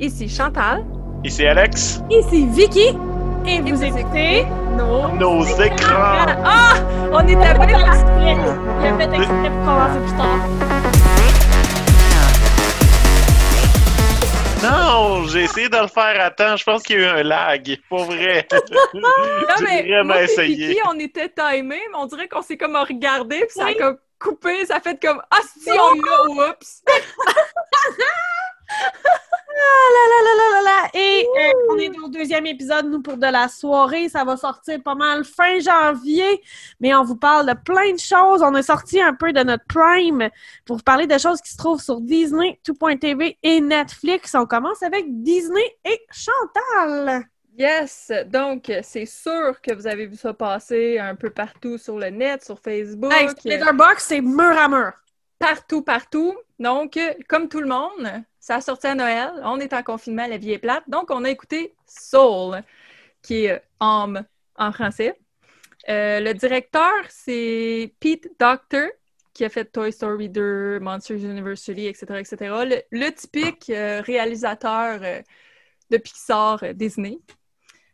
Ici Chantal. Ici Alex. Ici Vicky. Et vous, écoutez nos, nos écrans. Ah! On était bien exprès. Il a fait exprès pour commencer plus tard. Non, j'ai essayé de le faire à temps. Je pense qu'il y a eu un lag. Pour vrai. non, mais vraiment moi, essayé. Vicky, on était timés, mais on dirait qu'on s'est comme regardé, puis ça a comme coupé. Ça a fait comme Ah, si, on l'a, oups! Ah là là là là là Et euh, on est au deuxième épisode, nous, pour de la soirée. Ça va sortir pas mal fin janvier, mais on vous parle de plein de choses. On est sorti un peu de notre prime pour vous parler de choses qui se trouvent sur Disney, Tout.tv et Netflix. On commence avec Disney et Chantal. Yes! Donc, c'est sûr que vous avez vu ça passer un peu partout sur le net, sur Facebook. Hey, Box, c'est mur à mur. Partout, partout. Donc, comme tout le monde, ça a sorti à Noël. On est en confinement, la vie est plate. Donc, on a écouté Soul, qui est homme euh, en français. Euh, le directeur, c'est Pete Docter, qui a fait Toy Story 2, Monsters University, etc., etc. Le, typique euh, réalisateur de Pixar Disney.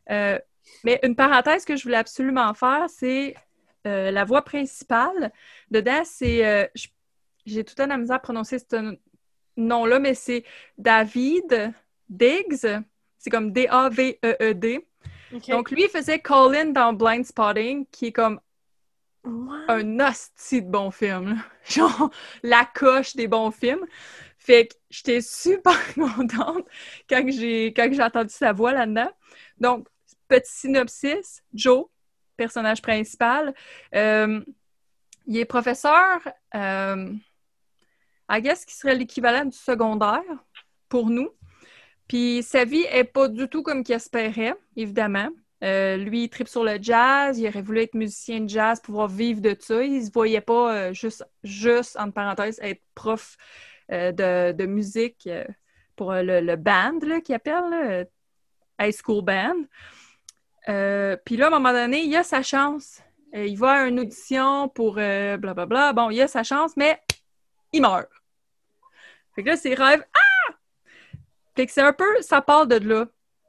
mais une parenthèse que je voulais absolument faire, c'est la voix principale. Dedans, c'est... j'ai tout un amusé à prononcer ce, nom-là, mais c'est David Diggs. C'est comme D-A-V-E-E-D. Donc, lui, il faisait Colin dans Blind Spotting, qui est comme un hostie de bon film. Genre, la coche des bons films. Fait que j'étais super contente quand j'ai quand j'ai entendu sa voix là-dedans. Donc, petit synopsis, Joe, personnage principal, euh, il est professeur euh, I guess, qui serait l'équivalent du secondaire pour nous. Puis sa vie est pas du tout comme qu'il espérait, évidemment. Euh, lui, il tripe sur le jazz, il aurait voulu être musicien de jazz, pouvoir vivre de ça. Il se voyait pas euh, juste, juste, entre parenthèses, être prof euh, de, musique pour le, band, qu'il appelle, High School Band. Puis là, à un moment donné, il a sa chance. il va à une audition pour blablabla. Bla, bla. Bon, il a sa chance, mais il meurt. Fait que là, ses rêves, ah! Fait que c'est un peu, ça part de là.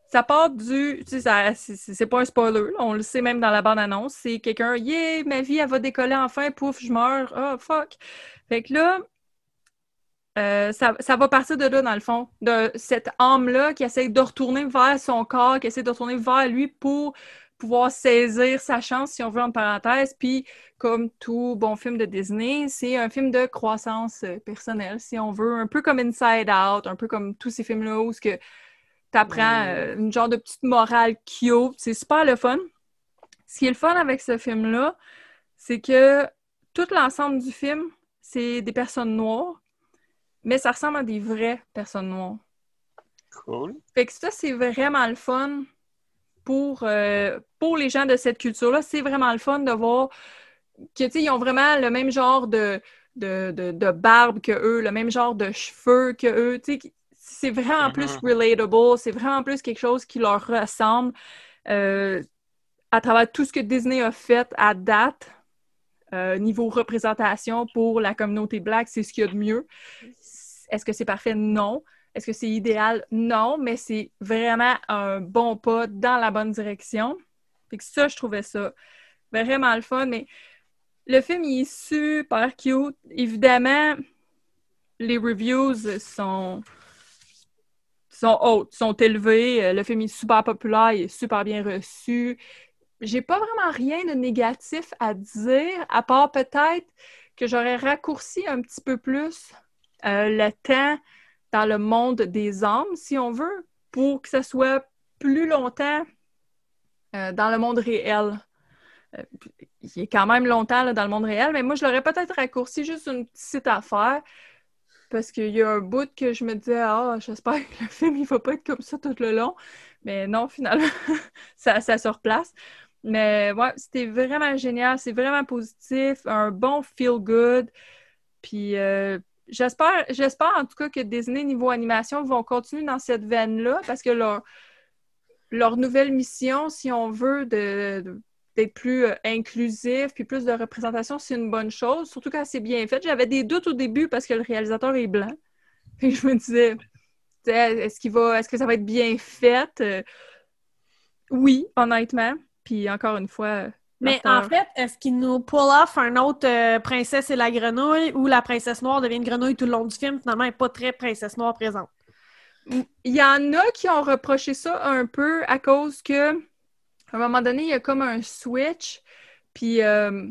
Ça part du, tu sais, c'est pas un spoiler, on le sait même dans la bande-annonce, c'est quelqu'un, yeah, ma vie, elle va décoller enfin, pouf, je meurs, oh, fuck. Fait que là, euh, ça, ça, va partir de là, dans le fond, de cette âme-là qui essaie de retourner vers son corps, qui essaie de retourner vers lui pour pouvoir saisir sa chance, si on veut, en parenthèse. Puis, comme tout bon film de Disney, c'est un film de croissance euh, personnelle, si on veut, un peu comme Inside Out, un peu comme tous ces films-là où tu apprends euh, une genre de petite morale cute. C'est super le fun. Ce qui est le fun avec ce film-là, c'est que tout l'ensemble du film, c'est des personnes noires, mais ça ressemble à des vraies personnes noires. Cool. Fait que ça, c'est vraiment le fun pour, euh, pour les gens de cette culture-là, c'est vraiment le fun de voir qu'ils ont vraiment le même genre de, de, barbe que eux, le même genre de cheveux que eux. C'est vraiment plus mm-hmm. relatable, c'est vraiment plus quelque chose qui leur ressemble euh, à travers tout ce que Disney a fait à date. Euh, niveau représentation pour la communauté black, c'est ce qu'il y a de mieux. Est-ce que c'est parfait? Non. Est-ce que c'est idéal? Non, mais c'est vraiment un bon pas dans la bonne direction. Fait que ça, je trouvais ça vraiment le fun. Mais le film, il est super cute. Évidemment, les reviews sont sont hautes, sont élevées. Le film est super populaire, il est super bien reçu. J'ai pas vraiment rien de négatif à dire, à part peut-être que j'aurais raccourci un petit peu plus euh, le temps dans le monde des hommes, si on veut, pour que ça soit plus longtemps euh, dans le monde réel. Euh, il est quand même longtemps dans le monde réel, mais moi, je l'aurais peut-être raccourci juste une petite affaire parce qu'il y a un bout que je me disais, ah, j'espère que le film, il va pas être comme ça tout le long. Mais non, finalement, ça, ça se replace. Mais ouais, c'était vraiment génial, c'est vraiment positif, un bon feel good. Puis, euh, j'espère, j'espère en tout cas que Disney, niveau animation, vont continuer dans cette veine-là parce que leur, leur nouvelle mission, si on veut, d'être plus euh, inclusif puis plus de représentation, c'est une bonne chose, surtout quand c'est bien fait. J'avais des doutes au début parce que le réalisateur est blanc. Puis je me disais, Est-ce qu'il va, est-ce que ça va être bien fait? Euh, oui, honnêtement. Puis encore une fois. Mais en fait, est-ce qu'il nous pull off un autre euh, Princesse et la grenouille ou la Princesse Noire devient une grenouille tout le long du film? Finalement, elle n'est pas très Princesse Noire présente. Il y en a qui ont reproché ça un peu à cause que, à un moment donné, il y a comme un switch, puis euh,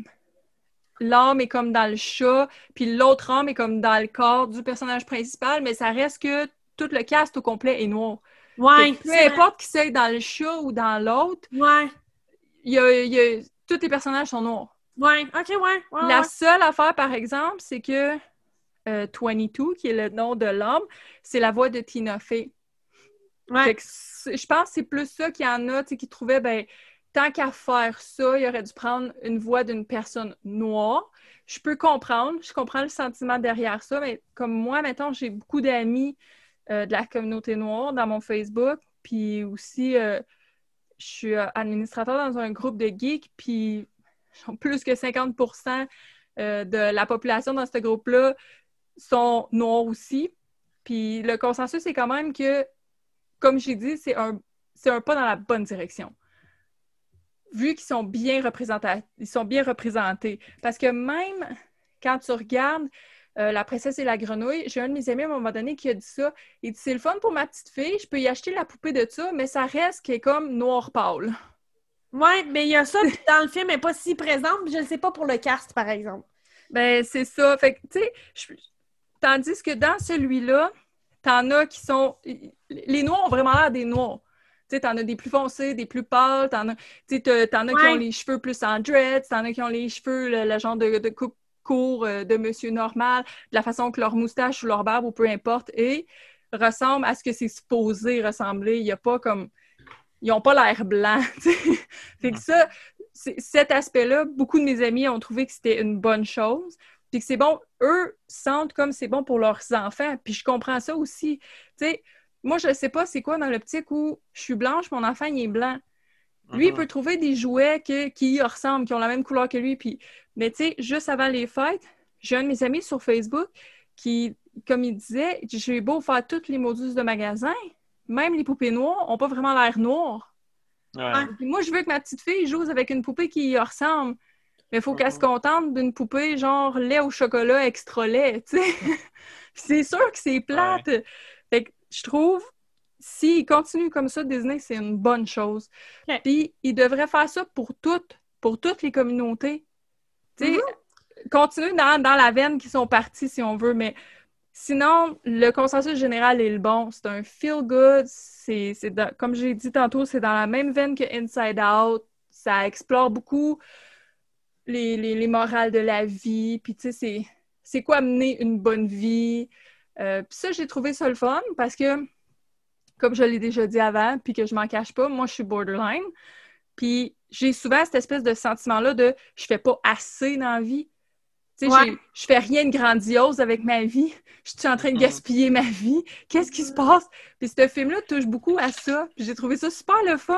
l'âme est comme dans le chat, puis l'autre âme est comme dans le corps du personnage principal, mais ça reste que tout le cast au complet est noir. Ouais. Peu importe qui c'est dans le chat ou dans l'autre, ouais. il y a, il y a, tous les personnages sont noirs. Ouais, ok, ouais. ouais La seule affaire, par exemple, c'est que euh, 22, qui est le nom de l'homme, c'est la voix de Tina Fey. Ouais. Fait que c'est- je pense que c'est plus ça qu'il y en a, qui trouvaient, ben, tant qu'à faire ça, il aurait dû prendre une voix d'une personne noire. Je peux comprendre, je comprends le sentiment derrière ça, mais comme moi, mettons, j'ai beaucoup d'amis euh, de la communauté noire dans mon Facebook, puis aussi, euh, je suis euh, administrateur dans un groupe de geeks, puis plus que 50% euh, de la population dans ce groupe-là sont noirs aussi. Puis le consensus, c'est quand même que, comme j'ai dit, c'est un, c'est un pas dans la bonne direction. Vu qu'ils sont bien représentés, ils sont bien représentés. Parce que même quand tu regardes euh, La princesse et la grenouille, j'ai un de mes amis à un moment donné qui a dit ça. Il dit C'est le fun pour ma petite fille, je peux y acheter la poupée de ça, mais ça reste qu'elle est comme noir pâle. Ouais, mais il y a ça, puis dans le film, elle n'est pas si présente, je ne sais pas pour le cast, par exemple. Ben, c'est ça. Fait que, tu sais, je- tandis que dans celui-là, t'en as qui sont. Les noirs ont vraiment l'air des noirs. Tu sais, t'en as des plus foncés, des plus pâles, t'en as, t'en as qui ont les cheveux plus en dreads, t'en as qui ont les cheveux, le, le genre de, de coupe court euh, de monsieur normal, de la façon que leur moustache ou leur barbe ou peu importe est, ressemble à ce que c'est supposé ressembler. Il n'y a pas comme. Ils n'ont pas l'air blanc. fait que ça, cet aspect-là, beaucoup de mes amis ont trouvé que c'était une bonne chose. Puis que c'est bon, eux sentent comme c'est bon pour leurs enfants. Puis je comprends ça aussi. Tu sais, moi, je ne sais pas c'est quoi dans l'optique où je suis blanche, mon enfant, il est blanc. Lui, il Mhm. peut trouver des jouets que- qui y ressemblent, qui ont la même couleur que lui. Puis... Mais tu sais, juste avant les fêtes, j'ai un de mes amis sur Facebook qui, comme il disait, j'ai beau faire toutes les modus de magasin, même les poupées noires n'ont pas vraiment l'air noires. Ouais. Moi, je veux que ma petite fille joue avec une poupée qui y ressemble. Mais il faut qu'elle se contente d'une poupée genre lait au chocolat extra lait, tu sais. Puis c'est sûr que c'est plate. Fait que je trouve, s'il continue comme ça, Disney, c'est une bonne chose. Puis il devrait faire ça pour toutes, pour toutes les communautés. Tu sais, continuer dans, dans la veine qui sont partis, si on veut, mais sinon, le consensus général est le bon. C'est un feel-good. C'est, c'est dans- comme j'ai dit tantôt, c'est dans la même veine que Inside Out. Ça explore beaucoup les, les, les morales de la vie. Puis, tu sais, c'est, c'est quoi mener une bonne vie. Euh, puis ça, j'ai trouvé ça le fun parce que, comme je l'ai déjà dit avant, puis que je m'en cache pas, moi, je suis borderline. Puis j'ai souvent cette espèce de sentiment-là de je fais pas assez dans la vie. Tu sais, Ouais. je fais rien de grandiose avec ma vie. Je suis en train de Mhm. gaspiller ma vie. Qu'est-ce qui se passe? Puis ce film-là touche beaucoup à ça. J'ai trouvé ça super le fun.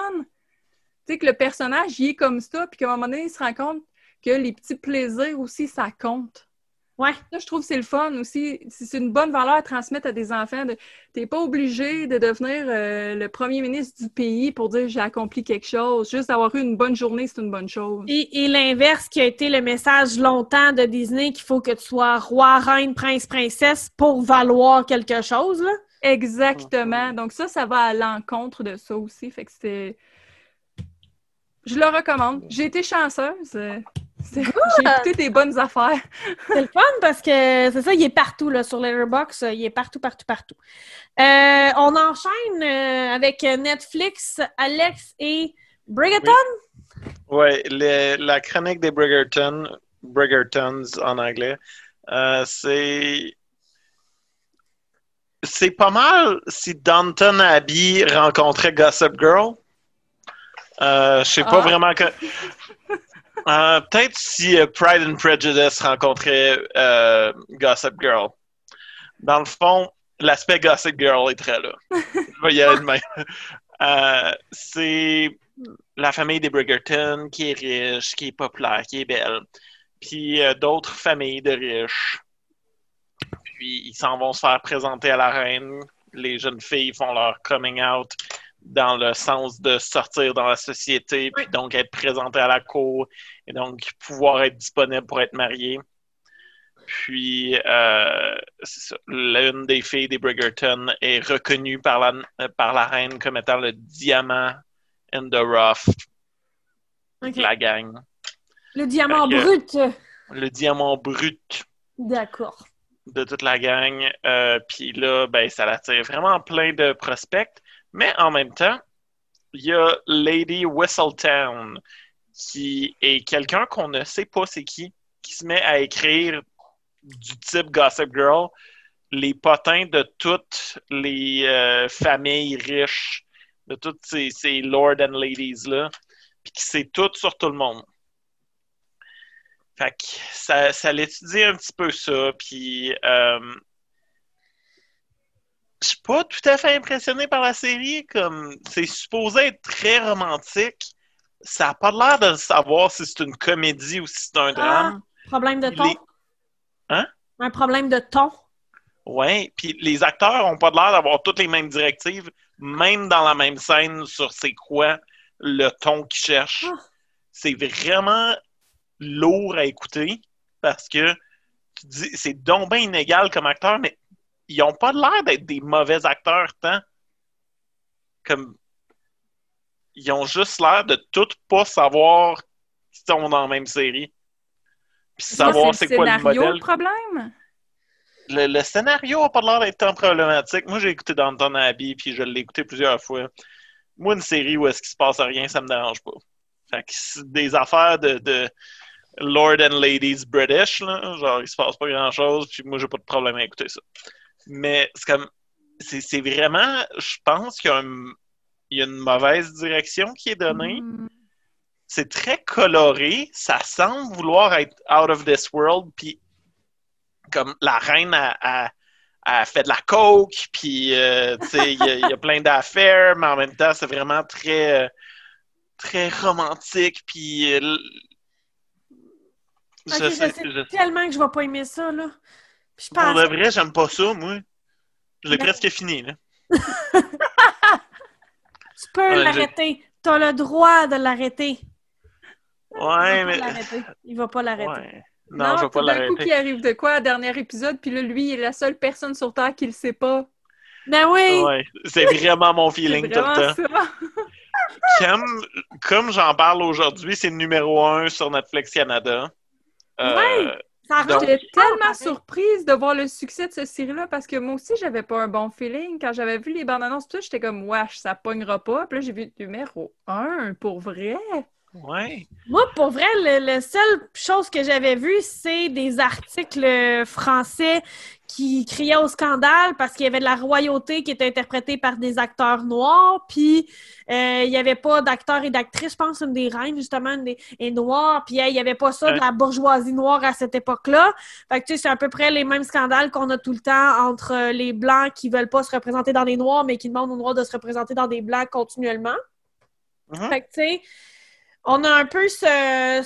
Tu sais, que le personnage, il est comme ça, puis qu'à un moment donné, il se rend compte que les petits plaisirs aussi, ça compte. Ouais. Ça, je trouve que c'est le fun aussi. C'est c'est une bonne valeur à transmettre à des enfants. De... T'es pas obligé de devenir euh, le premier ministre du pays pour dire j'ai accompli quelque chose. Juste d'avoir eu une bonne journée, c'est une bonne chose. Et, et l'inverse qui a été le message longtemps de Disney qu'il faut que tu sois roi, reine, prince, princesse pour valoir quelque chose, là. Exactement. Donc ça, ça va à l'encontre de ça aussi. Fait que c'était... Je le recommande. J'ai été chanceuse. Euh, c'est- J'ai écouté des bonnes affaires. C'est le fun parce que c'est ça, il est partout là, sur Letterboxd, il est partout, partout, partout. Euh, on enchaîne euh, avec Netflix, Alex et Brigaton. Ouais, le- la chronique des Bridgerton, Bridgertons en anglais, euh, c'est. C'est pas mal si Downton Abbey rencontrait Gossip Girl. Euh, je sais pas Ah. vraiment que. Euh, Peut-être si euh, Pride and Prejudice rencontrait euh, Gossip Girl. Dans le fond, l'aspect Gossip Girl est très là. Je vais y aller de c'est la famille des Bridgerton qui est riche, qui est populaire, qui est belle. Puis d'autres familles de riches. Puis ils s'en vont se faire présenter à la reine les jeunes filles font leur coming out dans le sens de sortir dans la société, puis donc être présentées à la cour, et donc pouvoir être disponible pour être mariées. Puis, euh, l'une des filles des Bridgerton est reconnue par la, par la reine comme étant le diamant in the rough de la gang. Le diamant brut. Le diamant brut. D'accord. De toute la gang. Euh, puis là, ben, ça attire vraiment plein de prospects. Mais en même temps, il y a Lady Whistletown, qui est quelqu'un qu'on ne sait pas c'est qui, qui se met à écrire du type Gossip Girl les potins de toutes les euh, familles riches, de toutes ces, lords and ladies-là, puis qui sait tout sur tout le monde. Fait que ça, ça l'étudie un petit peu ça, puis euh, je suis pas tout à fait impressionné par la série, comme c'est supposé être très romantique. Ça n'a pas l'air de savoir si c'est une comédie ou si c'est un drame. Ah, problème de ton? Hein? Un problème de ton? Ouais, puis les acteurs ont pas l'air d'avoir toutes les mêmes directives, même dans la même scène sur c'est quoi le ton qu'ils cherchent. Ah. C'est vraiment lourd à écouter parce que tu dis c'est donc bien inégal comme acteur, mais ils ont pas l'air d'être des mauvais acteurs tant. Comme ils ont juste l'air de tout pas savoir qu'ils sont dans la même série. Puis savoir c'est quoi le modèle. le problème? Le, le, scénario a pas l'air d'être tant problématique. Moi, j'ai écouté Downton Abbey, puis je l'ai écouté plusieurs fois. Moi, une série où est-ce qu'il se passe rien, ça me dérange pas. Fait que des affaires de, de Lord and Ladies British, là, genre, il se passe pas grand-chose, puis moi, j'ai pas de problème à écouter ça. Mais c'est comme, c'est vraiment, je pense qu'il y, a y a une mauvaise direction qui est donnée. Mm. C'est très coloré, ça semble vouloir être out of this world, puis comme la reine a, a, fait de la coke, puis euh, il y, y, a plein d'affaires, mais en même temps, c'est vraiment très, euh, très romantique, puis. Euh, je, okay, sais, je, sais, tellement que je vais pas aimer ça, là. Je pense... Pour de vrai, j'aime pas ça, moi. Je l'ai mais... presque fini, là. tu peux ouais, l'arrêter. Je... Tu as le droit de l'arrêter. Ouais, mais. Il va pas l'arrêter. Ouais. Non, non, je vais pas l'arrêter. coup qui arrive de quoi, dernier épisode, puis là, lui, il est la seule personne sur Terre qui le sait pas. Ben oui! Ouais, c'est vraiment mon feeling tout le temps. Comme, comme j'en parle aujourd'hui, c'est le numéro un sur Netflix Canada. Euh, ouais! J'étais tellement surprise de voir le succès de cette série-là parce que moi aussi, j'avais pas un bon feeling. Quand j'avais vu les bandes annonces, tout, j'étais comme, wesh, ça pognera pas. Puis là, j'ai vu numéro un, pour vrai. Ouais. Moi, pour vrai, le seule chose que j'avais vu, c'est des articles français qui criaient au scandale parce qu'il y avait de la royauté qui était interprétée par des acteurs noirs, puis euh, il n'y avait pas d'acteurs et d'actrices, je pense, une des reines, justement, une des, est noire, puis il n'y avait pas ça de la bourgeoisie noire à cette époque-là. Fait que, tu sais, c'est à peu près les mêmes scandales qu'on a tout le temps entre les Blancs qui veulent pas se représenter dans les Noirs, mais qui demandent aux Noirs de se représenter dans des Blancs continuellement. Mm -hmm. Fait que, tu sais, on a un peu ce.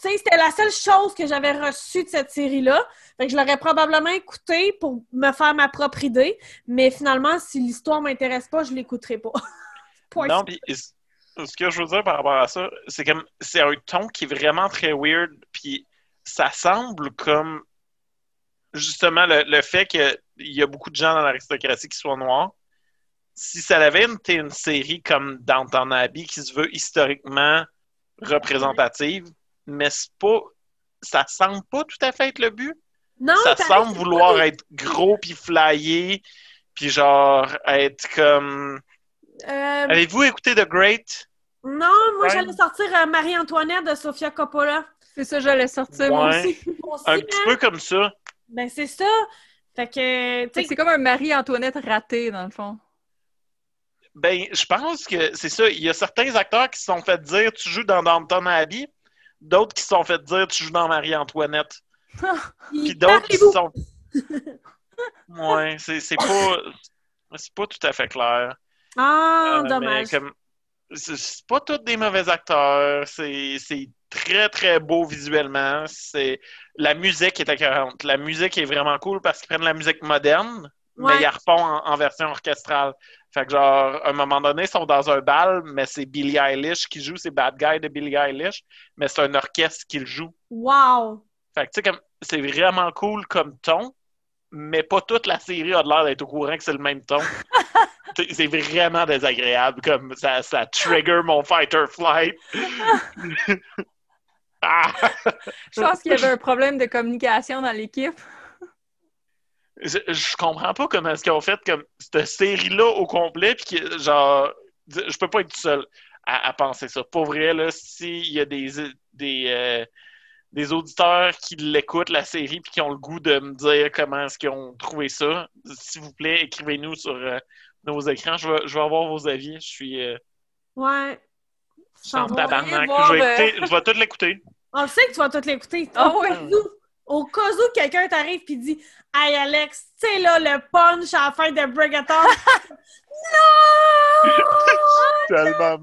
Tu sais, c'était la seule chose que j'avais reçue de cette série-là. Fait que je l'aurais probablement écouté pour me faire ma propre idée. Mais finalement, si l'histoire m'intéresse pas, je l'écouterai pas. non, puis ce que je veux dire par rapport à ça, c'est comme c'est un ton qui est vraiment très weird. Puis ça semble comme justement le, le fait qu'il y a beaucoup de gens dans l'aristocratie qui soient noirs. Si ça avait été une série comme Downton Abbey qui se veut historiquement représentative, mais c'est pas. Ça semble pas tout à fait être le but. Non, ça semble vouloir pas... être gros puis flyer, puis genre être comme. Euh... Avez-vous écouté The Great? Non, moi j'allais sortir euh, Marie-Antoinette de Sofia Coppola. C'est ça, j'allais sortir ouais. moi aussi. Un petit peu comme ça. Ben c'est ça. Fait que. C'est comme un Marie-Antoinette raté, dans le fond. Ben, je pense que c'est ça. Il y a certains acteurs qui se sont fait dire tu joues dans Downton Abbey, d'autres qui se sont fait dire tu joues dans Marie-Antoinette. Puis d'autres qui se sont. ouais, c'est pas. C'est pas tout à fait clair. Ah, euh, dommage. C'est pas tous des mauvais acteurs. C'est très, très beau visuellement. C'est La musique est accueillante. La musique est vraiment cool parce qu'ils prennent la musique moderne mais ils refont en, en version orchestrale. Fait que genre, à un moment donné, ils sont dans un bal, mais c'est Billie Eilish qui joue, c'est Bad Guy de Billie Eilish, mais c'est un orchestre qui le joue. Wow! Fait que tu sais, comme, c'est vraiment cool comme ton, mais pas toute la série a l'air d'être au courant que c'est le même ton. C'est- c'est vraiment désagréable, comme ça, ça trigger mon fight or flight. ah! Je pense qu'il y avait un problème de communication dans l'équipe. Je, je comprends pas comment est-ce qu'ils ont fait comme cette série-là au complet, puis que, genre, je peux pas être tout seul à, à penser ça. Pour vrai, là, s'il y a des, des, euh, des auditeurs qui l'écoutent, la série, puis qui ont le goût de me dire comment est-ce qu'ils ont trouvé ça, s'il vous plaît, écrivez-nous sur euh, nos écrans. Je vais, je vais avoir vos avis. Je suis, euh, Ouais. je suis en On va tabarnak. voir, Je vais, écouter- je vais tout l'écouter. On sait que tu vas tout l'écouter. Ah Au cas où quelqu'un t'arrive et dit Hey Alex, tu sais là le punch à la fin de Brigator. non! Tellement.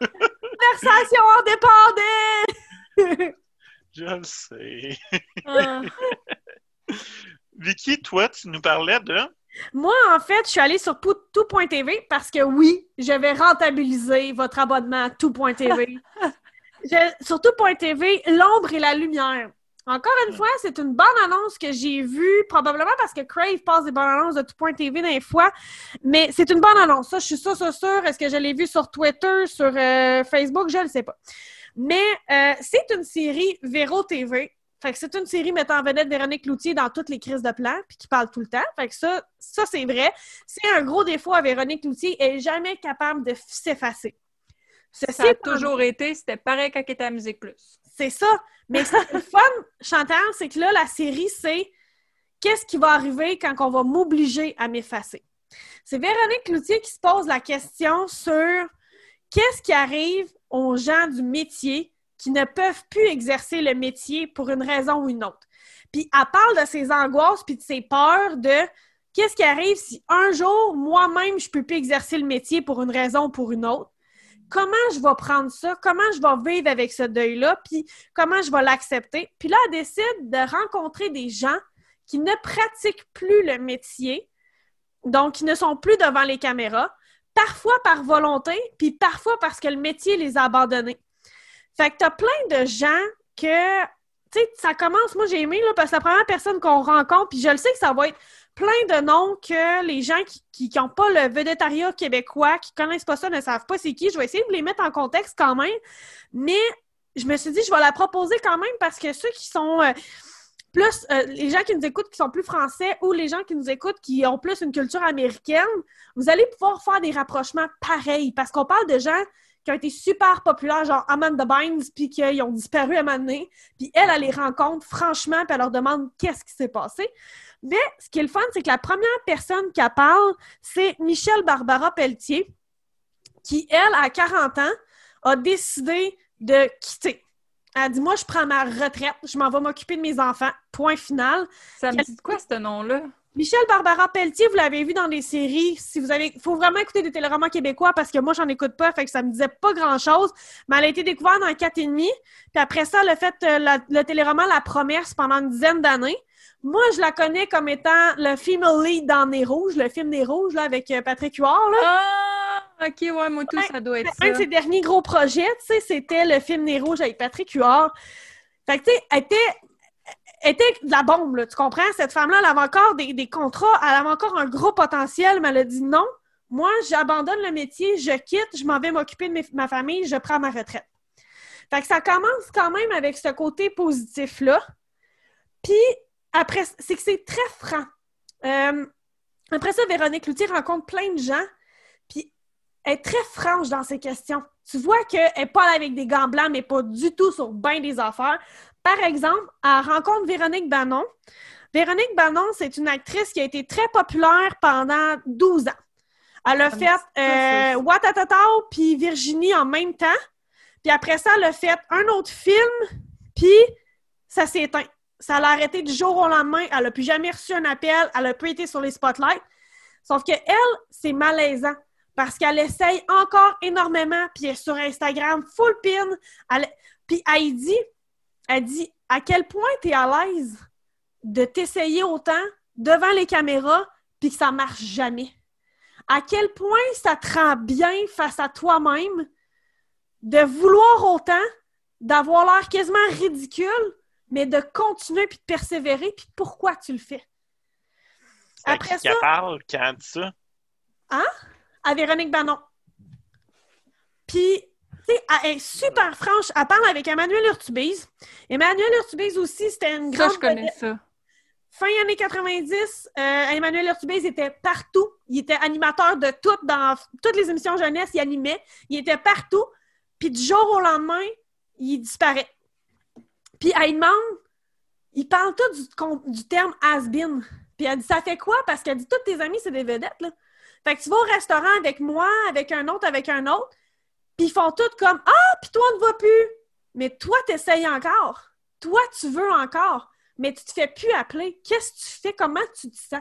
Conversation en dépendait! Je le sais. Ah. Vicky, toi, tu nous parlais de? Moi, en fait, je suis allée sur tout- tout.tv parce que oui, je vais rentabiliser votre abonnement à tout.tv. Je- sur tout.tv, l'ombre et la lumière. Encore une fois, c'est une bonne annonce que j'ai vue, probablement parce que Crave passe des bonnes annonces de tout.tv des fois, mais c'est une bonne annonce. Ça, je suis sûre, sûre, sûre. Est-ce que je l'ai vu sur Twitter, sur euh, Facebook? Je ne le sais pas. Mais euh, c'est une série Véro TV. Fait que c'est une série mettant en vedette Véronique Loutier dans toutes les crises de plan, puis qui parle tout le temps. Fait que ça, ça c'est vrai. C'est un gros défaut à Véronique Loutier. Elle est jamais capable de s'effacer. Ceci Ça a toujours été, c'était pareil quand il était à Musique Plus. C'est ça. Mais ce qui est le fun, Chantal, c'est que là, la série, c'est qu'est-ce qui va arriver quand on va m'obliger à m'effacer? C'est Véronique Cloutier qui se pose la question sur qu'est-ce qui arrive aux gens du métier qui ne peuvent plus exercer le métier pour une raison ou une autre. Puis elle parle de ses angoisses puis de ses peurs de qu'est-ce qui arrive si un jour, moi-même, je peux plus exercer le métier pour une raison ou pour une autre comment je vais prendre ça, comment je vais vivre avec ce deuil-là, puis comment je vais l'accepter? Puis là, elle décide de rencontrer des gens qui ne pratiquent plus le métier, donc qui ne sont plus devant les caméras, parfois par volonté, puis parfois parce que le métier les a abandonnés. Fait que t'as plein de gens que, tu sais, ça commence, moi j'ai aimé, là, parce que la première personne qu'on rencontre, puis je le sais que ça va être plein de noms que les gens qui n'ont pas le védétariat québécois, qui connaissent pas ça, ne savent pas c'est qui. Je vais essayer de les mettre en contexte quand même. Mais je me suis dit, je vais la proposer quand même parce que ceux qui sont euh, plus, euh, les gens qui nous écoutent qui sont plus français ou les gens qui nous écoutent qui ont plus une culture américaine, vous allez pouvoir faire des rapprochements pareils parce qu'on parle de gens qui ont été super populaires, genre Amanda Bynes, puis qui ont disparu à un moment donné. Puis elle, elle les rencontre franchement, puis elle leur demande qu'est-ce qui s'est passé. Mais ce qui est le fun, c'est que la première personne qui parle, c'est Michelle Barbara Pelletier, qui, elle, à 40 ans, a décidé de quitter. Elle dit Moi, je prends ma retraite, je m'en vais m'occuper de mes enfants. Point final. Ça me dit de quoi, ce nom-là? Michelle Barbara Pelletier, vous l'avez vu dans des séries. Si vous avez, faut vraiment écouter des téléromans québécois parce que moi, j'en écoute pas, fait que ça me disait pas grand-chose. Mais elle a été découverte dans 4 et demi. Puis après ça, elle a fait euh, la- le téléroman La Promesse pendant une dizaine d'années. Moi, je la connais comme étant le female lead dans Nez Rouge, le film Nez Rouge, là, avec euh, Patrick Huard. Ah! Ok, ouais, moi tout, Ouais, ça doit être Un de ça. ses derniers gros projets, tu sais, c'était le film Nez Rouge avec Patrick Huard. Fait que, tu sais, elle était, était de la bombe, tu comprends? Cette femme-là, elle avait encore des, contrats, elle avait encore un gros potentiel, mais elle a dit non. Moi, j'abandonne le métier, je quitte, je m'en vais m'occuper de ma famille, je prends ma retraite. Fait que ça commence quand même avec ce côté positif-là. Puis, après, c'est que c'est très franc. Euh, après ça, Véronique Loutier rencontre plein de gens, puis elle est très franche dans ses questions. Tu vois qu'elle n'est pas avec des gants blancs, mais pas du tout sur bien des affaires. Par exemple, elle rencontre Véronique Bannon. Véronique Bannon, c'est une actrice qui a été très populaire pendant 12 ans. Elle a me fait euh. Watatatao puis Virginie en même temps. Puis après ça, elle a fait un autre film, puis ça s'est éteint. Ça l'a arrêté du jour au lendemain. Elle n'a plus jamais reçu un appel. Elle n'a plus été sur les spotlights. Sauf que elle, c'est malaisant parce qu'elle essaye encore énormément, puis elle est sur Instagram, full pin. Elle... Puis elle dit, elle dit à quel point tu es à l'aise de t'essayer autant devant les caméras, puis que ça marche jamais? À quel point ça te rend bien face à toi-même de vouloir autant, d'avoir l'air quasiment ridicule, mais de continuer puis de persévérer, puis pourquoi tu le fais. Après qui ça. parle quand dit ça? Hein? À Véronique Banon. Puis, elle est super franche. Elle parle avec Emmanuel Urtubise. Emmanuel Urtubise aussi, c'était une grande. Ça, je connais ça. Fin années 90, euh, Emmanuel Urtubise était partout. Il était animateur de tout, dans toutes les émissions jeunesse, il animait. Il était partout. Puis du jour au lendemain, il disparaît. Puis elle demande, il parle tout du, terme has-been. Puis elle dit, ça fait quoi? Parce qu'elle dit, toutes tes amis, c'est des vedettes, là. Fait que tu vas au restaurant avec moi, avec un autre, avec un autre, puis ils font tout comme, ah, puis toi, on ne va plus. Mais toi, t'essayes encore. Toi, tu veux encore. Mais tu te fais plus appeler. Qu'est-ce que tu fais? Comment tu te sens?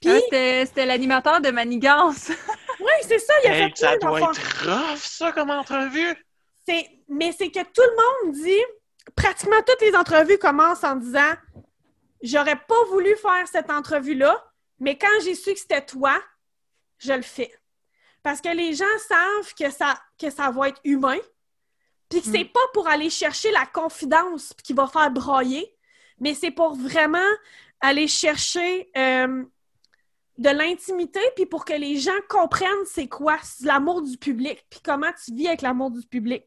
Puis... Ah, c'était l'animateur de Manigance. oui, c'est ça, il a fait Ça doit être rough, ça, comme entrevue. Mais c'est que tout le monde dit, pratiquement toutes les entrevues commencent en disant J'aurais pas voulu faire cette entrevue-là, mais quand j'ai su que c'était toi, je le fais. Parce que les gens savent que ça, que ça va être humain, puis que c'est mm. pas pour aller chercher la confidence qui va faire broyer, mais c'est pour vraiment aller chercher euh, de l'intimité, puis pour que les gens comprennent c'est quoi l'amour du public, puis comment tu vis avec l'amour du public.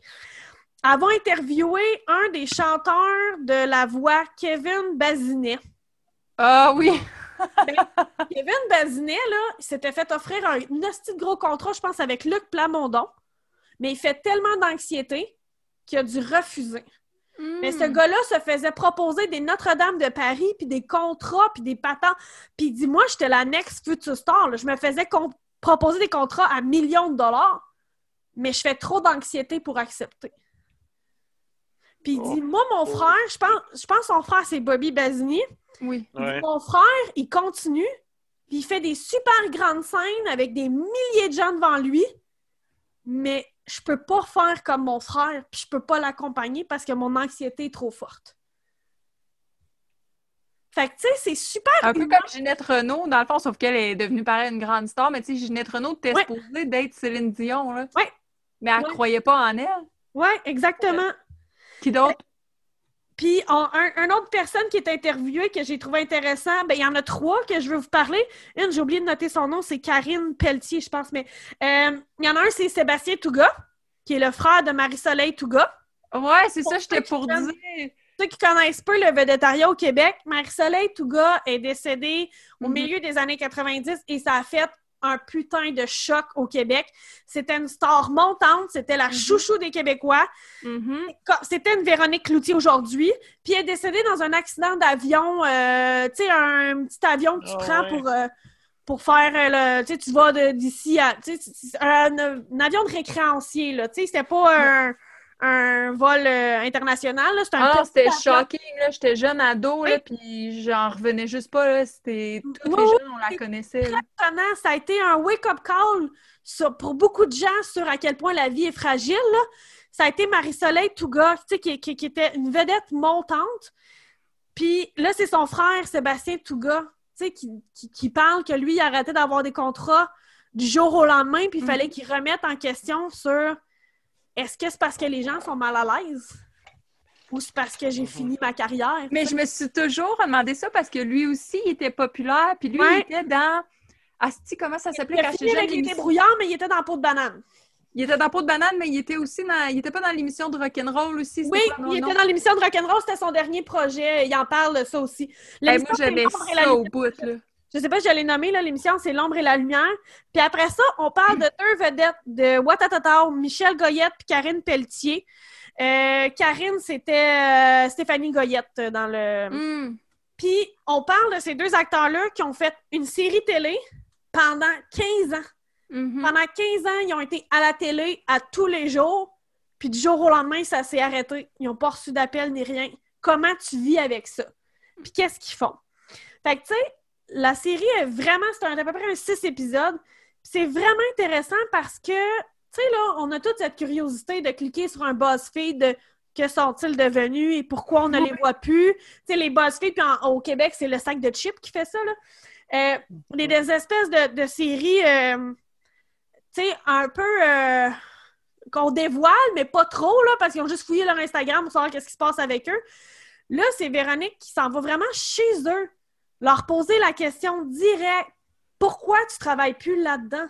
Avant interviewé un des chanteurs de la voix, Kevin Bazinet. Ah oui! Ben, Kevin Bazinet, là, il s'était fait offrir un, un gros contrat, je pense, avec Luc Plamondon, mais il fait tellement d'anxiété qu'il a dû refuser. Mais ce hmm. gars-là se faisait proposer des Notre-Dame de Paris, puis des contrats, puis des patents. Puis il dit, moi, j'étais la next future star. Je me faisais proposer des contrats à millions de dollars, mais je fais trop d'anxiété pour accepter. Puis il dit, oh. moi, mon oh. frère, je pense, je pense que son frère, c'est Bobby Basini. Oui. mon frère, il continue, puis il fait des super grandes scènes avec des milliers de gens devant lui, mais je peux pas faire comme mon frère, puis je peux pas l'accompagner parce que mon anxiété est trop forte. Fait que, tu sais, c'est super. Un peu comme Ginette Renault, dans le fond, sauf qu'elle est devenue pareil une grande star, mais tu sais, Ginette Renault était supposée d'être Céline Dion, là. Oui. Mais elle croyait pas en elle. Oui, exactement. Qui d'autre? Puis, un, autre personne qui est interviewée que j'ai trouvé intéressant, ben il y en a trois que je veux vous parler. Une, j'ai oublié de noter son nom, c'est Karine Pelletier, je pense, mais euh, il y en a un, c'est Sébastien Touga, qui est le frère de Marie-Soleil Touga. Ouais, c'est ça, j'étais pour dire. Ceux qui connaissent peu le védétariat au Québec, Marie-Soleil Touga est décédée au mhm. milieu des années 90 et ça a fait un putain de choc au Québec. C'était une star montante, c'était la mhm. chouchou des Québécois. Mhm. C'était une Véronique Cloutier aujourd'hui. Puis elle est décédée dans un accident d'avion, euh, tu sais, un petit avion que tu ah prends pour, euh, pour faire euh, le. Tu sais, tu vas d'ici à. Tu sais, un, un, avion de récréancier, là. Tu sais, c'était pas un un vol euh, international. C'était ah, c'était shocking. J'étais jeune ado, là, puis j'en revenais juste pas. C'était tous les jeunes, on la connaissait. Ça a été un wake-up call pour beaucoup de gens sur à quel point la vie est fragile. Ça a été Marie-Soleil Touga, qui, qui, qui, était une vedette montante. Puis là, c'est son frère, Sébastien Touga, qui, qui, qui parle que lui, il arrêtait d'avoir des contrats du jour au lendemain, puis il mm-hmm. fallait qu'il remette en question sur est-ce que c'est parce que les gens sont mal à l'aise? Ou c'est parce que j'ai fini ma carrière? Mais je me suis toujours demandé ça parce que lui aussi, il était populaire. Puis lui, il était dans. Asti, comment ça s'appelait quand j'étais jeune? Il était brouillard, mais il était dans Peau de banane. Il était dans Peau de banane, mais il était aussi dans. Il était pas dans l'émission de Rock'n'Roll aussi. Oui, il était dans l'émission de Rock'n'Roll, c'était son dernier projet. Il en parle ça aussi. moi, j'aimais ça au bout, là. Je sais pas si je l'ai nommé, l'émission, c'est L'ombre et la lumière. Puis après ça, on parle de deux vedettes de Watatata, Michel Goyette puis Karine Pelletier. Euh, Karine, c'était euh, Stéphanie Goyette dans le. Hmm. Puis on parle de ces deux acteurs-là qui ont fait une série télé pendant 15 ans. Mm-hmm. Pendant 15 ans, ils ont été à la télé à tous les jours. Puis du jour au lendemain, ça s'est arrêté. Ils n'ont pas reçu d'appel ni rien. Comment tu vis avec ça? Puis qu'est-ce qu'ils font? Fait que, tu sais, la série est vraiment, c'est à peu près un six épisodes. C'est vraiment intéressant parce que, tu sais, là, on a toute cette curiosité de cliquer sur un BuzzFeed de que sont-ils devenus et pourquoi on ne les voit plus. Tu sais, les BuzzFeed, puis au Québec, c'est le sac de chips qui fait ça, là. Euh, des, des espèces de, de séries, euh, tu sais, un peu euh, qu'on dévoile, mais pas trop, là, parce qu'ils ont juste fouillé leur Instagram pour savoir qu'est-ce qui se passe avec eux. Là, c'est Véronique qui s'en va vraiment chez eux, leur poser la question directe. Pourquoi tu travailles plus là-dedans?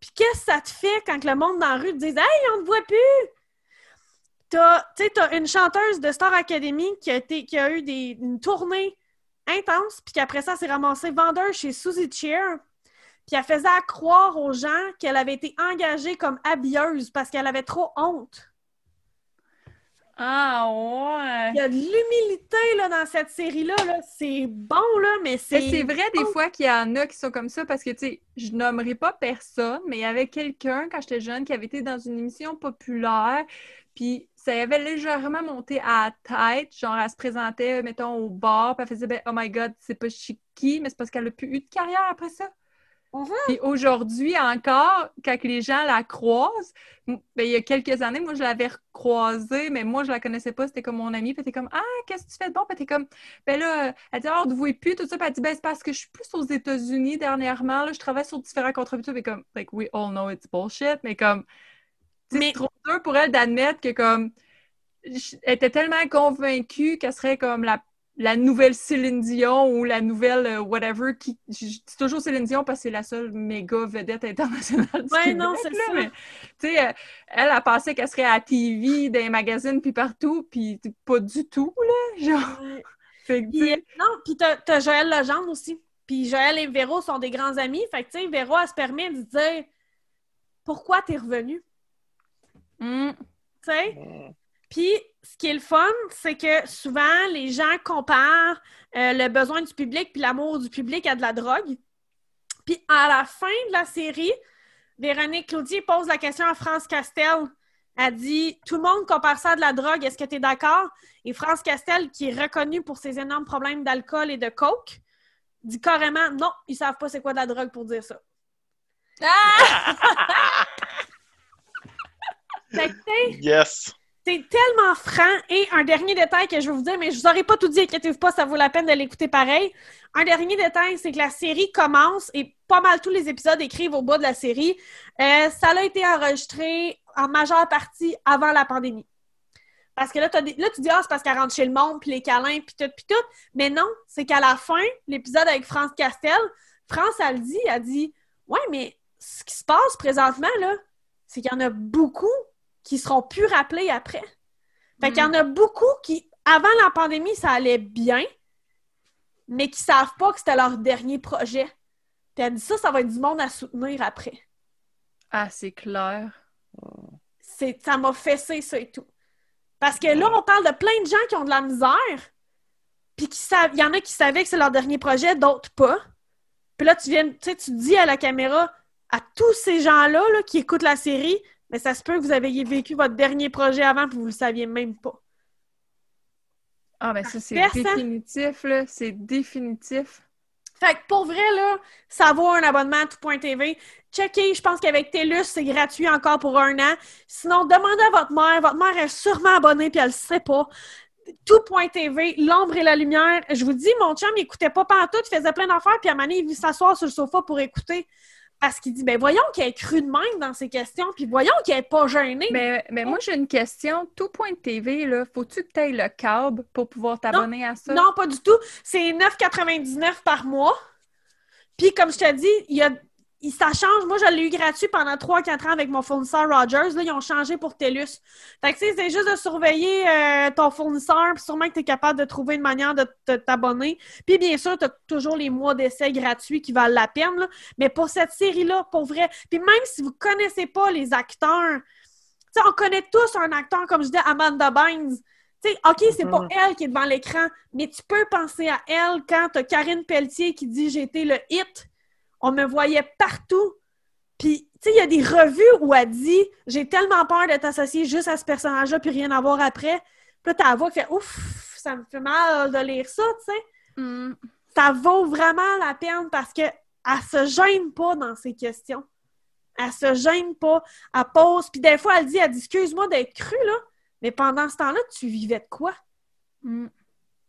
Puis qu'est-ce que ça te fait quand le monde dans la rue te dit Hey, on ne te voit plus! T'as, t'as une chanteuse de Star Academy qui a, eu des, une tournée intense, puis qu'après ça, s'est ramassée vendeur chez Suzy Cheer. Puis elle faisait croire aux gens qu'elle avait été engagée comme habilleuse parce qu'elle avait trop honte. Ah, ouais. Il y a de l'humilité là, dans cette série-là. Là. C'est bon, là, mais c'est. C'est vrai des fois qu'il y en a qui sont comme ça parce que, tu sais, je nommerai pas personne, mais il y avait quelqu'un quand j'étais jeune qui avait été dans une émission populaire, puis ça avait légèrement monté à la tête. Genre, elle se présentait, mettons, au bar, puis elle faisait, ben, oh my god, c'est pas Chiqui, mais c'est parce qu'elle a plus eu de carrière après ça. Puis aujourd'hui encore, quand les gens la croisent, ben, il y a quelques années, moi, je l'avais recroisée, mais moi, je la connaissais pas, c'était comme mon amie. Puis t'es comme, ah, qu'est-ce que tu fais de bon? Puis t'es comme, ben là, elle dit, ah, on ne voit plus, tout ça. Puis elle dit, ben, c'est parce que je suis plus aux États-Unis dernièrement, là, je travaille sur différents contrats, puis comme, like, we all know it's bullshit, mais comme, Mais- c'est trop dur pour elle d'admettre que, comme, elle était tellement convaincue qu'elle serait comme la la nouvelle Céline Dion ou la nouvelle euh, whatever qui je dis toujours Céline Dion parce que c'est la seule méga vedette internationale du Ouais, Québec, non, c'est là, ça. mais, tu sais euh, elle a pensé qu'elle serait à TV dans les magazines puis partout puis pas du tout là genre fait que, Puis, sais, non, puis t'as, t'as Joël Legendre aussi. Puis Joël et Véro sont des grands amis. Fait que, tu sais, Véro, elle se permet de dire pourquoi t'es revenu. hmm, Tu sais? Mm. Puis, ce qui est le fun, c'est que souvent, les gens comparent euh, le besoin du public puis l'amour du public à de la drogue. Puis, à la fin de la série, Véronique Cloutier pose la question à France Castel. Elle dit Tout le monde compare ça à de la drogue, est-ce que tu es d'accord Et France Castel, qui est reconnue pour ses énormes problèmes d'alcool et de coke, dit carrément Non, ils savent pas c'est quoi de la drogue pour dire ça. Sais, Yes. C'est tellement franc. Et un dernier détail que je vais vous dire, mais je vous aurais pas tout dit, inquiétez-vous pas, ça vaut la peine de l'écouter pareil. Un dernier détail, c'est que la série commence et pas mal tous les épisodes écrivent au bas de la série. Euh, ça a été enregistré en majeure partie avant la pandémie. Parce que là, là tu dis, ah, c'est parce qu'elle rentre chez le monde, puis les câlins, puis tout, puis tout. Mais non, c'est qu'à la fin, l'épisode avec France Castel, France, elle dit, elle dit, ouais, mais ce qui se passe présentement, là, c'est qu'il y en a beaucoup qui seront plus rappelés après. Fait qu'il y en a beaucoup qui, avant la pandémie, ça allait bien, mais qui savent pas que c'était leur dernier projet. Puis elle dit ça, ça va être du monde à soutenir après. ah c'est clair C'est, ça m'a fessé, ça et tout. Parce que là, on parle de plein de gens qui ont de la misère, puis qui savent, il y en a qui savaient que c'est leur dernier projet, d'autres pas. Puis là, tu viens, tu sais, tu dis à la caméra, à tous ces gens-là là, qui écoutent la série, mais ça se peut que vous ayez vécu votre dernier projet avant, puis vous le saviez même pas. ah ben ça c'est définitif là c'est définitif Fait que pour vrai, là, ça vaut un abonnement à tout.tv. Checkez, je pense qu'avec TELUS, c'est gratuit encore pour un an. Sinon, demandez à votre mère. Votre mère est sûrement abonnée puis elle le sait pas. Tout.tv, l'ombre et la lumière. Je vous dis, mon chum, il écoutait pas partout, il faisait plein d'affaires, puis à un moment donné, il vit s'asseoir sur le sofa pour écouter. Parce qu'il dit, ben voyons qu'il est cru de même dans ses questions, puis voyons qu'il est pas gêné. mais, mais moi j'ai une question tout.tv là faut-tu que tu aies le câble pour pouvoir t'abonner à ça? Non, pas du tout. C'est 9,99 par mois. Puis, comme je te dis, il y a, ça change. Moi, je l'ai eu gratuit pendant 3-4 ans avec mon fournisseur Rogers. Là, ils ont changé pour TELUS. Fait que, tu sais, c'est juste de surveiller euh, ton fournisseur. Puis, sûrement que tu es capable de trouver une manière de t'abonner. Puis, bien sûr, tu as toujours les mois d'essai gratuits qui valent la peine. là. Mais pour cette série-là, pour vrai, puis même si vous connaissez pas les acteurs, tu sais, on connaît tous un acteur, comme je dis, Amanda Bynes. Tu sais, OK, c'est pas Mhm. elle qui est devant l'écran, mais tu peux penser à elle quand t'as Karine Pelletier qui dit J'ai été le hit. On me voyait partout. Puis, tu sais, il y a des revues où elle dit J'ai tellement peur d'être associée juste à ce personnage-là puis rien à voir après. Puis là, la voix qui fait Ouf, ça me fait mal de lire ça, tu sais. Hmm. Ça vaut vraiment la peine parce que elle se gêne pas dans ses questions. Elle se gêne pas. Elle pose. Puis des fois, elle dit, elle dit, excuse-moi d'être crue, là. Mais pendant ce temps-là, tu vivais de quoi? Hmm.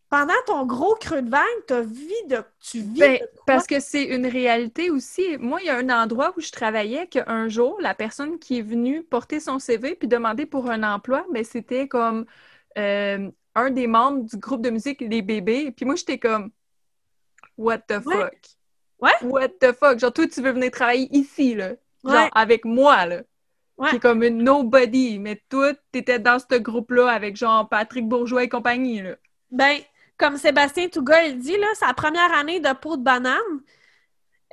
Pendant ton gros creux de vague, vis de, tu vis Ben, de parce que c'est une réalité aussi. Moi, il y a un endroit où je travaillais qu'un jour, la personne qui est venue porter son CV puis demander pour un emploi, ben, c'était comme euh, un des membres du groupe de musique Les Bébés. Puis moi, j'étais comme What the Ouais. fuck? Ouais. What the fuck? Genre, toi, tu veux venir travailler ici, là. Genre, Ouais. avec moi, là. Ouais. Qui est comme une nobody. Mais toi, t'étais dans ce groupe-là avec genre Patrick Bourgeois et compagnie, là. Ben, comme Sébastien Touga il dit, là, sa première année de peau de banane,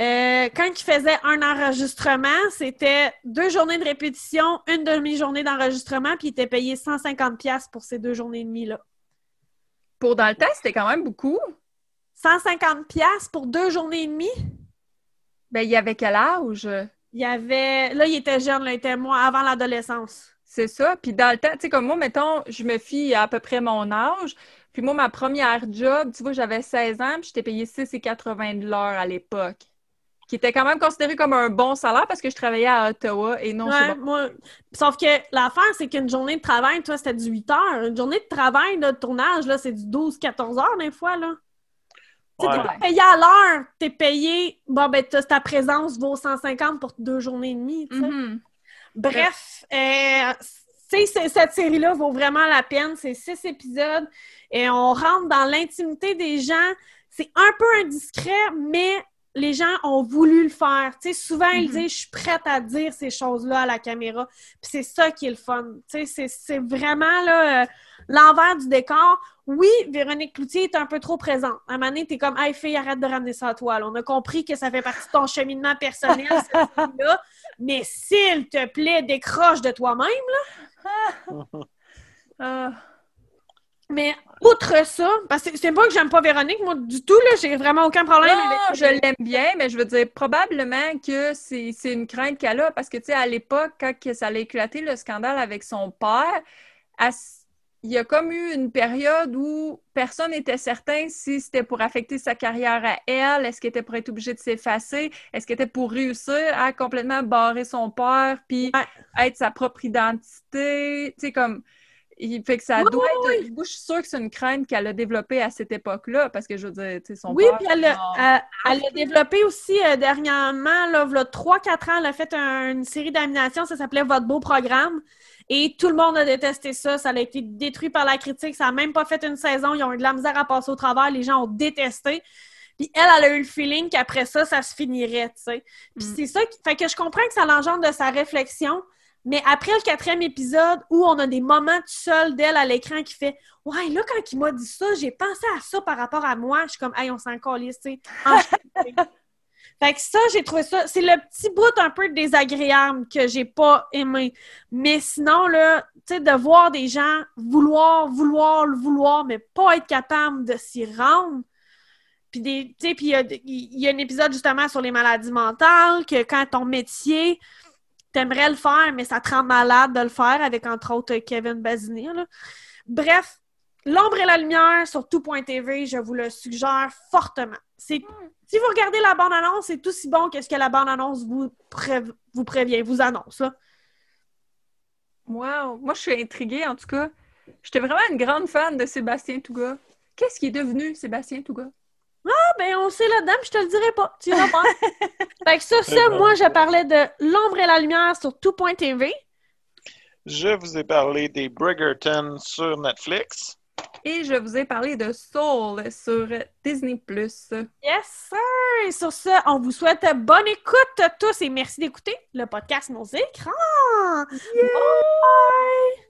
euh, quand il faisait un enregistrement, c'était deux journées de répétition, une demi-journée d'enregistrement, puis il était payé 150$ piastres pour ces deux journées et demie-là. Pour dans le temps, c'était quand même beaucoup. 150$ piastres pour deux journées et demie? Ben, il y avait quel âge? Il y avait... Là, il était jeune, là, il était moi, avant l'adolescence. C'est ça. Puis dans le temps, tu sais, comme moi, mettons, je me fie à à peu près mon âge. Puis moi, ma première job, tu vois, j'avais 16 ans, puis j'étais payée 6,80 de l'heure à l'époque. Qui était quand même considéré comme un bon salaire parce que je travaillais à Ottawa et non Ouais, chez moi... Sauf que l'affaire, c'est qu'une journée de travail, toi, c'était du 8 heures. Une journée de travail, là, de tournage, là, c'est du 12-14 heures, des fois, là. Tu sais, Ouais. t'es pas payé à l'heure, t'es payé, bon, ben, t'as- ta présence vaut 150 pour deux journées et demie, tu sais. Mhm. Bref, euh, cette série-là vaut vraiment la peine. C'est six épisodes et on rentre dans l'intimité des gens. C'est un peu indiscret, mais les gens ont voulu le faire. Tu sais, souvent, ils Mhm. disent « Je suis prête à dire ces choses-là à la caméra. » Puis c'est ça qui est le fun. Tu sais, c'est- c'est vraiment là, euh, l'envers du décor. Oui, Véronique Cloutier est un peu trop présente. À un moment donné, t'es comme « Hey, fille, arrête de ramener ça à toi. là. On a compris que ça fait partie de ton cheminement personnel, cette série-là. Mais s'il te plaît, décroche de toi-même. Ah. Mais outre ça, parce que c'est pas que j'aime pas Véronique, moi, du tout, là, j'ai vraiment aucun problème Non, avec je l'aime bien, mais je veux dire, probablement que c'est une crainte qu'elle a parce que, tu sais, à l'époque, quand ça a éclaté, le scandale avec son père, elle il y a comme eu une période où personne n'était certain si c'était pour affecter sa carrière à elle, est-ce qu'elle était pour être obligée de s'effacer, est-ce qu'elle était pour réussir à complètement barrer son père puis Ouais. être sa propre identité, tu sais, comme... Il fait que ça Oui, doit être... Je suis sûre que c'est une crainte qu'elle a développée à cette époque-là, parce que, je veux dire, tu sais, son Oui, père... puis elle, a- genre, elle- elle a développé aussi euh, dernièrement, là, il 3-4 ans, elle a fait un- une série d'animations, ça s'appelait Votre beau programme. Et tout le monde a détesté ça. Ça a été détruit par la critique. Ça n'a même pas fait une saison. Ils ont eu de la misère à passer au travers. Les gens ont détesté. Puis elle, elle a eu le feeling qu'après ça, ça se finirait, tu sais. Puis Mm. c'est ça qui... Fait que je comprends que ça l'engendre de sa réflexion, mais après le quatrième épisode, où on a des moments tout seul d'elle à l'écran qui fait « Ouais, là, quand il m'a dit ça, j'ai pensé à ça par rapport à moi. » Je suis comme « Hey, on s'en calisse, tu sais. Fait que ça, j'ai trouvé ça... C'est le petit bout un peu désagréable que j'ai pas aimé. Mais sinon, là, tu sais, de voir des gens vouloir, vouloir, le vouloir, mais pas être capable de s'y rendre, puis des, tu sais, puis il y a, il y a un épisode justement sur les maladies mentales, que quand ton métier, t'aimerais le faire, mais ça te rend malade de le faire, avec entre autres Kevin Bazinier. là. Bref, L'ombre et la lumière sur tout.tv, je vous le suggère fortement. C'est, si vous regardez la bande-annonce, c'est aussi bon que ce que la bande-annonce vous, pré- vous prévient, vous annonce. Là. Wow! Moi, je suis intriguée, en tout cas. J'étais vraiment une grande fan de Sébastien Touga. Qu'est-ce qui est devenu Sébastien Touga? Ah, ben, on sait là-dedans, puis je te le dirai pas. Tu iras voir. fait que sur bon. moi, je parlais de l'ombre et la lumière sur tout.tv. Je vous ai parlé des Bridgerton sur Netflix. Et je vous ai parlé de Soul sur Disney+. Yes, sir! Et sur ça, on vous souhaite bonne écoute tous et merci d'écouter le podcast Nos écrans! Bon